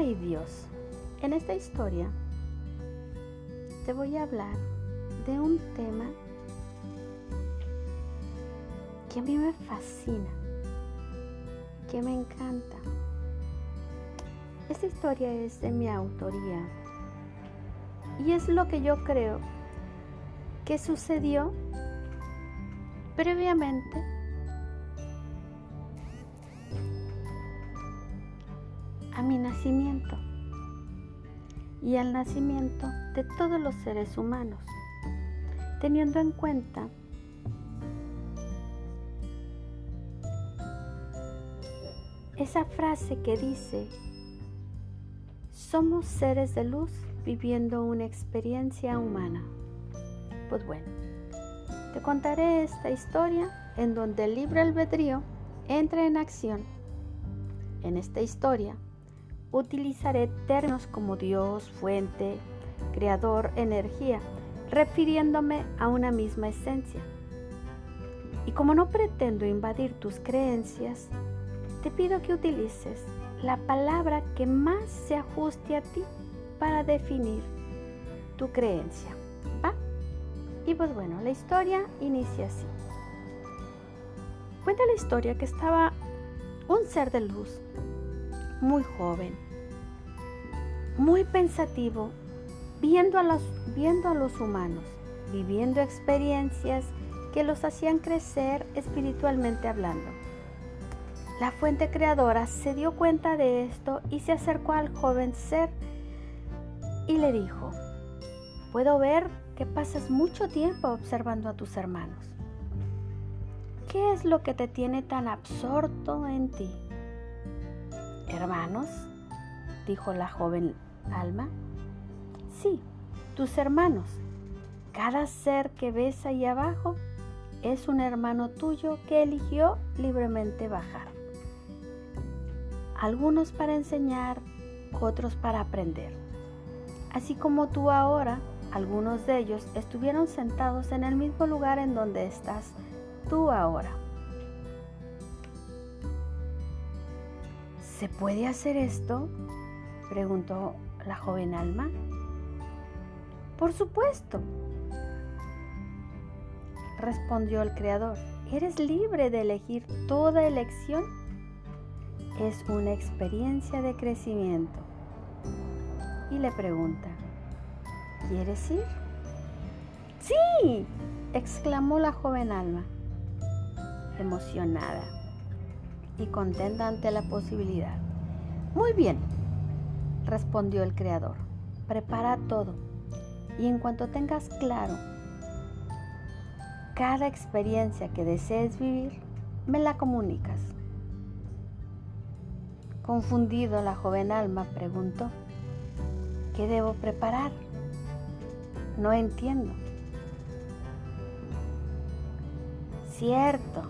Y Dios. En esta historia te voy a hablar de un tema que a mí me fascina, que me encanta. Esta historia es de mi autoría y es lo que yo creo que sucedió previamente mi nacimiento y al nacimiento de todos los seres humanos, teniendo en cuenta esa frase que dice, somos seres de luz viviendo una experiencia humana. Pues bueno, te contaré esta historia en donde el libre albedrío entra en acción. En esta historia utilizaré términos como Dios, fuente, creador, energía, refiriéndome a una misma esencia. Y como no pretendo invadir tus creencias, te pido que utilices la palabra que más se ajuste a ti para definir tu creencia. ¿Va? Y pues bueno, la historia inicia así. Cuenta la historia que estaba un ser de luz muy joven, muy pensativo, viendo a los, viendo a los humanos, viviendo experiencias que los hacían crecer espiritualmente hablando. La fuente creadora se dio cuenta de esto y se acercó al joven ser y le dijo, puedo ver que pasas mucho tiempo observando a tus hermanos. ¿Qué es lo que te tiene tan absorto en ti? Hermanos, dijo la joven alma. Sí, tus hermanos. Cada ser que ves ahí abajo es un hermano tuyo que eligió libremente bajar. Algunos para enseñar, otros para aprender. Así como tú ahora, algunos de ellos estuvieron sentados en el mismo lugar en donde estás tú ahora. ¿Se puede hacer esto? preguntó la joven alma. Por supuesto, respondió el Creador. Eres libre de elegir toda elección. Es una experiencia de crecimiento. Y le pregunta, ¿quieres ir? Sí, exclamó la joven alma, emocionada y contenta ante la posibilidad. Muy bien, respondió el Creador. Prepara todo y en cuanto tengas claro cada experiencia que desees vivir, me la comunicas. Confundido, la joven alma preguntó, ¿qué debo preparar? No entiendo. Cierto,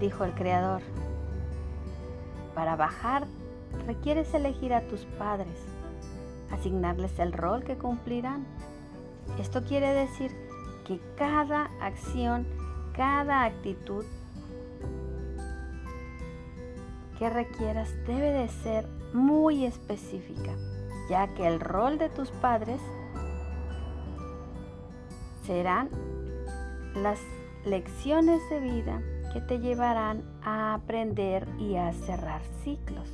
dijo el Creador. Para bajar requieres elegir a tus padres, asignarles el rol que cumplirán. Esto quiere decir que cada acción, cada actitud que requieras debe de ser muy específica, ya que el rol de tus padres serán las lecciones de vida que te llevarán a aprender y a cerrar ciclos,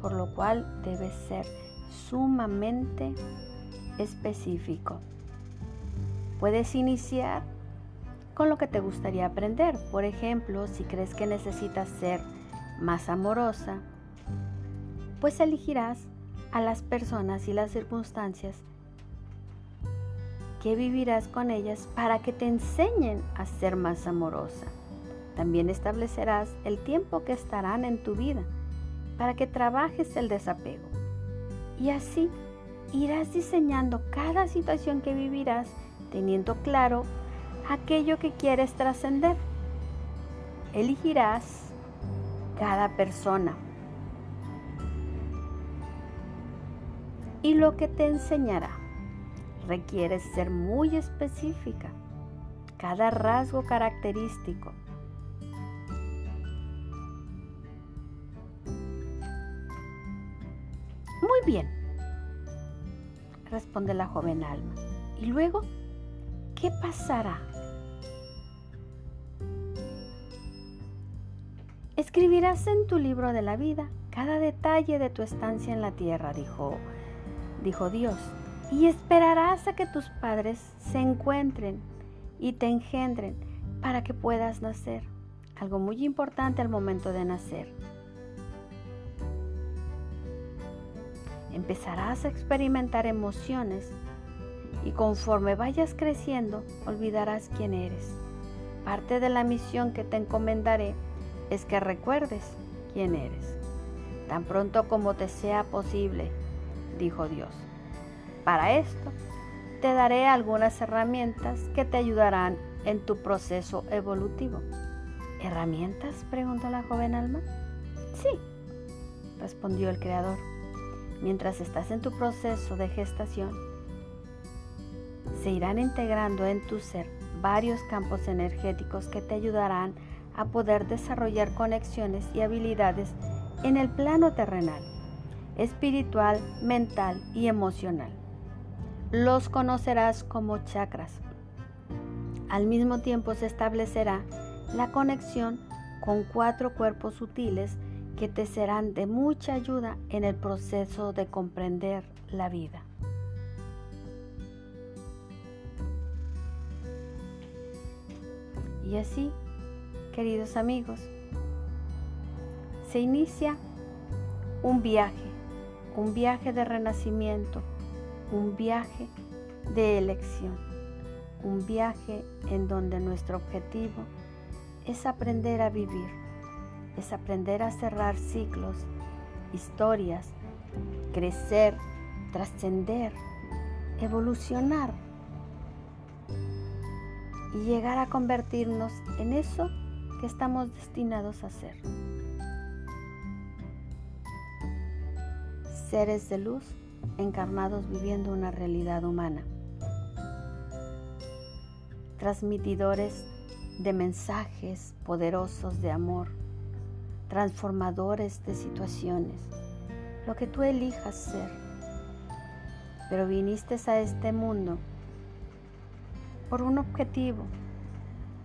por lo cual debes ser sumamente específico. Puedes iniciar con lo que te gustaría aprender. Por ejemplo, si crees que necesitas ser más amorosa, pues elegirás a las personas y las circunstancias que vivirás con ellas para que te enseñen a ser más amorosa. También establecerás el tiempo que estarán en tu vida para que trabajes el desapego. Y así irás diseñando cada situación que vivirás teniendo claro aquello que quieres trascender. Elegirás cada persona y lo que te enseñará requiere ser muy específica. Cada rasgo característico bien, responde la joven alma. ¿Y luego qué pasará? Escribirás en tu libro de la vida cada detalle de tu estancia en la tierra, dijo, dijo Dios, y esperarás a que tus padres se encuentren y te engendren para que puedas nacer. Algo muy importante al momento de nacer. Empezarás a experimentar emociones y conforme vayas creciendo olvidarás quién eres. Parte de la misión que te encomendaré es que recuerdes quién eres, tan pronto como te sea posible, dijo Dios. Para esto, te daré algunas herramientas que te ayudarán en tu proceso evolutivo. ¿Herramientas? preguntó la joven alma. Sí, respondió el Creador. Mientras estás en tu proceso de gestación, se irán integrando en tu ser varios campos energéticos que te ayudarán a poder desarrollar conexiones y habilidades en el plano terrenal, espiritual, mental y emocional. Los conocerás como chakras. Al mismo tiempo se establecerá la conexión con cuatro cuerpos sutiles que te serán de mucha ayuda en el proceso de comprender la vida. Y así queridos amigos, se inicia un viaje, un viaje de renacimiento, un viaje de elección, un viaje en donde nuestro objetivo es aprender a vivir, es aprender a cerrar ciclos, historias, crecer, trascender, evolucionar y llegar a convertirnos en eso que estamos destinados a ser. Seres de luz encarnados viviendo una realidad humana. Transmitidores de mensajes poderosos de amor, transformadores de situaciones, lo que tú elijas ser. Pero viniste a este mundo por un objetivo,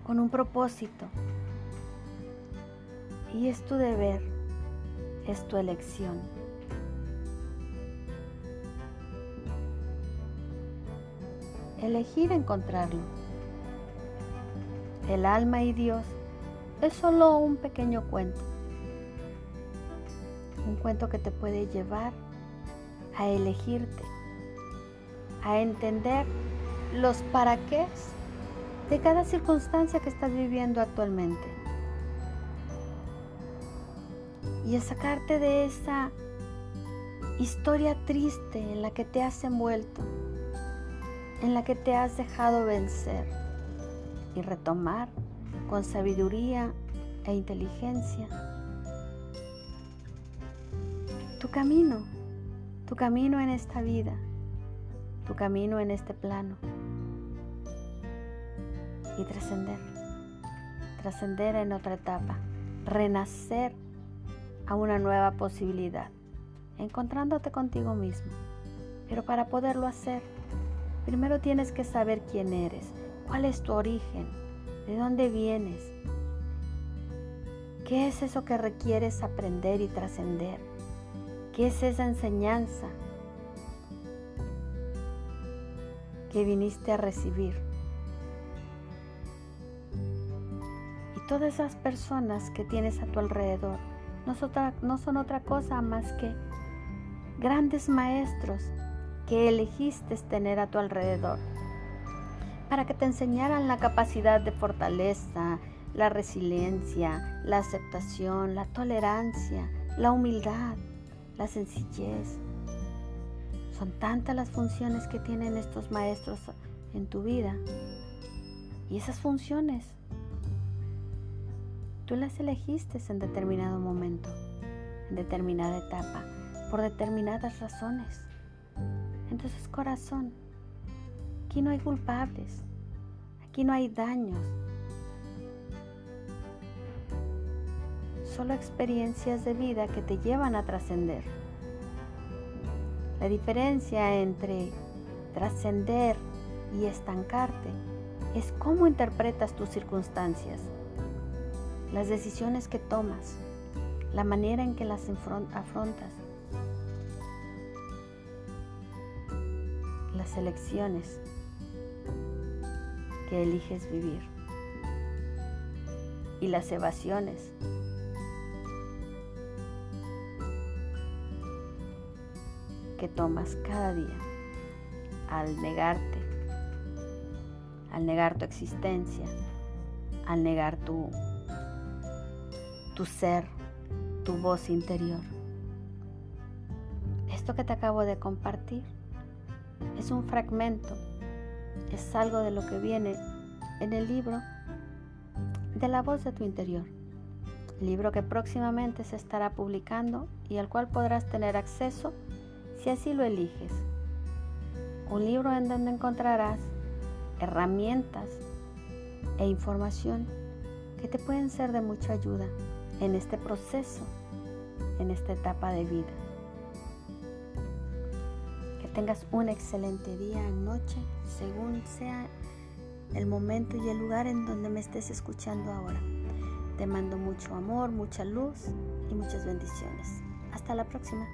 con un propósito, y es tu deber, es tu elección. Elegir encontrarlo. El alma y Dios es solo un pequeño cuento. Un cuento que te puede llevar a elegirte, a entender los para qué de cada circunstancia que estás viviendo actualmente. y a sacarte de esa historia triste en la que te has envuelto, en la que te has dejado vencer y retomar con sabiduría e inteligencia tu camino, tu camino en esta vida, tu camino en este plano y trascender, trascender en otra etapa, renacer a una nueva posibilidad, encontrándote contigo mismo. Pero para poderlo hacer, primero tienes que saber quién eres, cuál es tu origen, de dónde vienes, qué es eso que requieres aprender y trascender, qué es esa enseñanza que viniste a recibir. Y todas esas personas que tienes a tu alrededor, no son otra, cosa más que grandes maestros que elegiste tener a tu alrededor para que te enseñaran la capacidad de fortaleza, la resiliencia, la aceptación, la tolerancia, la humildad, la sencillez. Son tantas las funciones que tienen estos maestros en tu vida. Y esas funciones Tú las elegiste en determinado momento, en determinada etapa, por determinadas razones. Entonces, corazón, aquí no hay culpables, aquí no hay daños, solo experiencias de vida que te llevan a trascender. La diferencia entre trascender y estancarte es cómo interpretas tus circunstancias, las decisiones que tomas, la manera en que las afrontas, las elecciones que eliges vivir y las evasiones que tomas cada día al negarte, al negar tu existencia, al negar tu, tu ser, tu voz interior. Esto que te acabo de compartir es un fragmento, es algo de lo que viene en el libro de la voz de tu interior, libro que próximamente se estará publicando y al cual podrás tener acceso si así lo eliges. Un libro en donde encontrarás herramientas e información que te pueden ser de mucha ayuda en este proceso, en esta etapa de vida. Que tengas un excelente día, noche, según sea el momento y el lugar en donde me estés escuchando ahora. Te mando mucho amor, mucha luz y muchas bendiciones. Hasta la próxima.